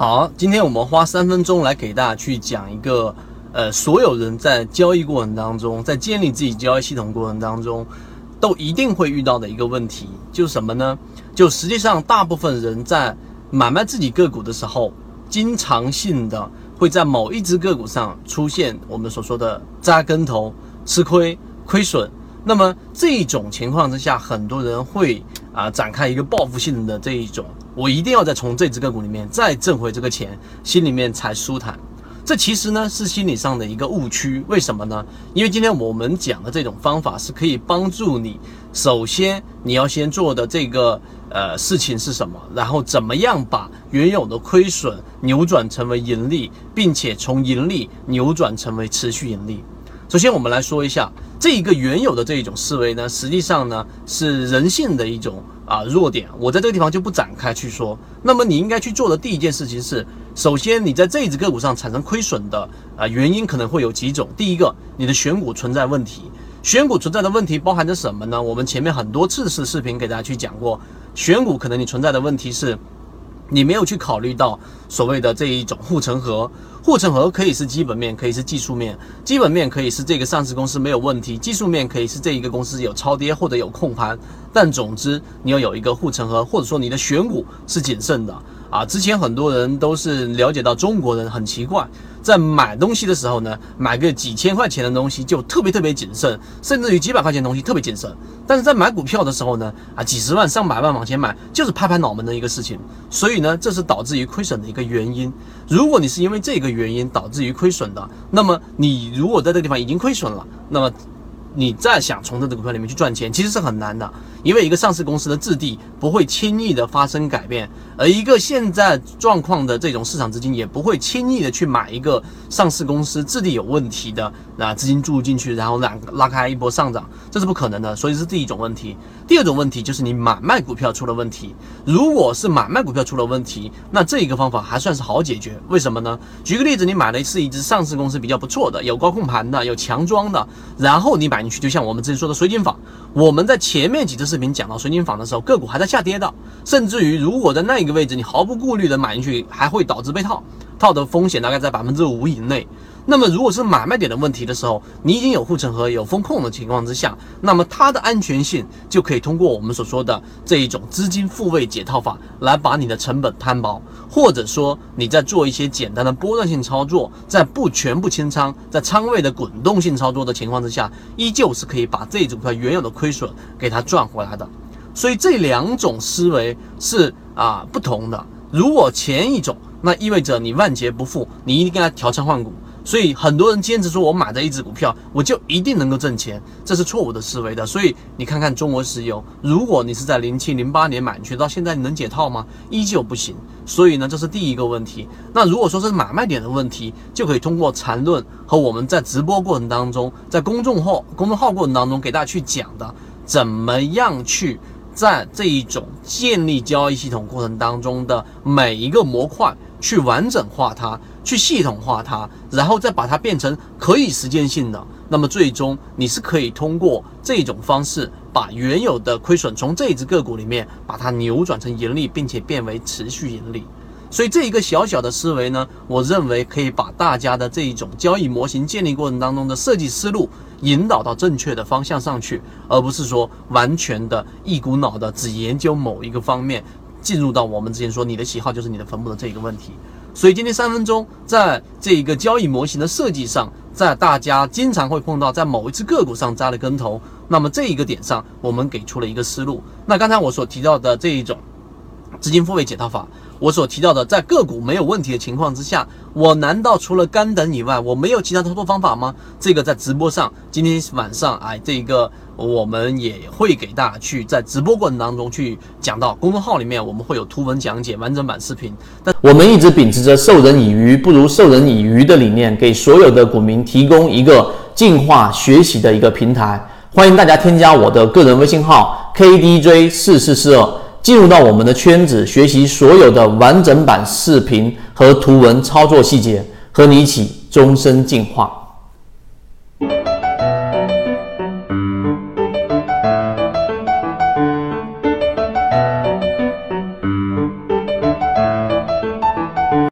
好，今天我们花三分钟来给大家去讲一个，呃，所有人在交易过程当中，在建立自己交易系统过程当中，都一定会遇到的一个问题，就是什么呢？就实际上大部分人在买卖自己个股的时候，经常性的会在某一只个股上出现我们所说的扎跟头、吃亏、亏损。那么这种情况之下，很多人会啊展开一个报复性的这一种。我一定要再从这只个股里面再挣回这个钱，心里面才舒坦。这其实呢是心理上的一个误区。为什么呢？因为今天我们讲的这种方法是可以帮助你，首先你要先做的这个呃事情是什么，然后怎么样把原有的亏损扭转成为盈利，并且从盈利扭转成为持续盈利。首先我们来说一下这一个原有的这一种思维呢，实际上呢是人性的一种。啊，弱点，我在这个地方就不展开去说。那么你应该去做的第一件事情是，首先你在这一只个股上产生亏损的啊原因可能会有几种。第一个，你的选股存在问题。选股存在的问题包含着什么呢？我们前面很多次是视频给大家去讲过，选股可能你存在的问题是。你没有去考虑到所谓的这一种护城河，护城河可以是基本面，可以是技术面。基本面可以是这个上市公司没有问题，技术面可以是这一个公司有超跌或者有控盘。但总之，你要有一个护城河，或者说你的选股是谨慎的啊。之前很多人都是了解到中国人很奇怪。在买东西的时候呢，买个几千块钱的东西就特别特别谨慎，甚至于几百块钱东西特别谨慎。但是在买股票的时候呢，啊，几十万、上百万往前买，就是拍拍脑门的一个事情。所以呢，这是导致于亏损的一个原因。如果你是因为这个原因导致于亏损的，那么你如果在这个地方已经亏损了，那么。你再想从这只股票里面去赚钱，其实是很难的，因为一个上市公司的质地不会轻易的发生改变，而一个现在状况的这种市场资金也不会轻易的去买一个上市公司质地有问题的那资金注入进去，然后拉拉开一波上涨，这是不可能的，所以是第一种问题。第二种问题就是你买卖股票出了问题，如果是买卖股票出了问题，那这一个方法还算是好解决，为什么呢？举个例子，你买的是一只上市公司比较不错的，有高控盘的，有强装的，然后你买。进去就像我们之前说的水井坊，我们在前面几次视频讲到水井坊的时候，个股还在下跌的，甚至于如果在那一个位置你毫不顾虑的买进去，还会导致被套，套的风险大概在百分之五以内。那么，如果是买卖点的问题的时候，你已经有护城河、有风控的情况之下，那么它的安全性就可以通过我们所说的这一种资金复位解套法来把你的成本摊薄，或者说你在做一些简单的波段性操作，在不全部清仓、在仓位的滚动性操作的情况之下，依旧是可以把这一组票原有的亏损给它赚回来的。所以这两种思维是啊不同的。如果前一种，那意味着你万劫不复，你一定跟它调仓换股。所以很多人坚持说，我买的一只股票，我就一定能够挣钱，这是错误的思维的。所以你看看中国石油，如果你是在零七零八年买进去，到现在你能解套吗？依旧不行。所以呢，这是第一个问题。那如果说是买卖点的问题，就可以通过缠论和我们在直播过程当中，在公众号公众号过程当中给大家去讲的，怎么样去在这一种建立交易系统过程当中的每一个模块。去完整化它，去系统化它，然后再把它变成可以实践性的。那么最终你是可以通过这种方式，把原有的亏损从这只个股里面把它扭转成盈利，并且变为持续盈利。所以这一个小小的思维呢，我认为可以把大家的这一种交易模型建立过程当中的设计思路引导到正确的方向上去，而不是说完全的一股脑的只研究某一个方面。进入到我们之前说你的喜好就是你的坟墓的这一个问题，所以今天三分钟在这一个交易模型的设计上，在大家经常会碰到在某一只个股上扎了跟头，那么这一个点上我们给出了一个思路。那刚才我所提到的这一种资金复位解套法。我所提到的，在个股没有问题的情况之下，我难道除了干等以外，我没有其他操作方法吗？这个在直播上，今天晚上，哎，这个我们也会给大家去在直播过程当中去讲到，公众号里面我们会有图文讲解、完整版视频。但我们一直秉持着授人以鱼不如授人以渔的理念，给所有的股民提供一个进化学习的一个平台。欢迎大家添加我的个人微信号 KDJ 四四四二。进入到我们的圈子，学习所有的完整版视频和图文操作细节，和你一起终身进化。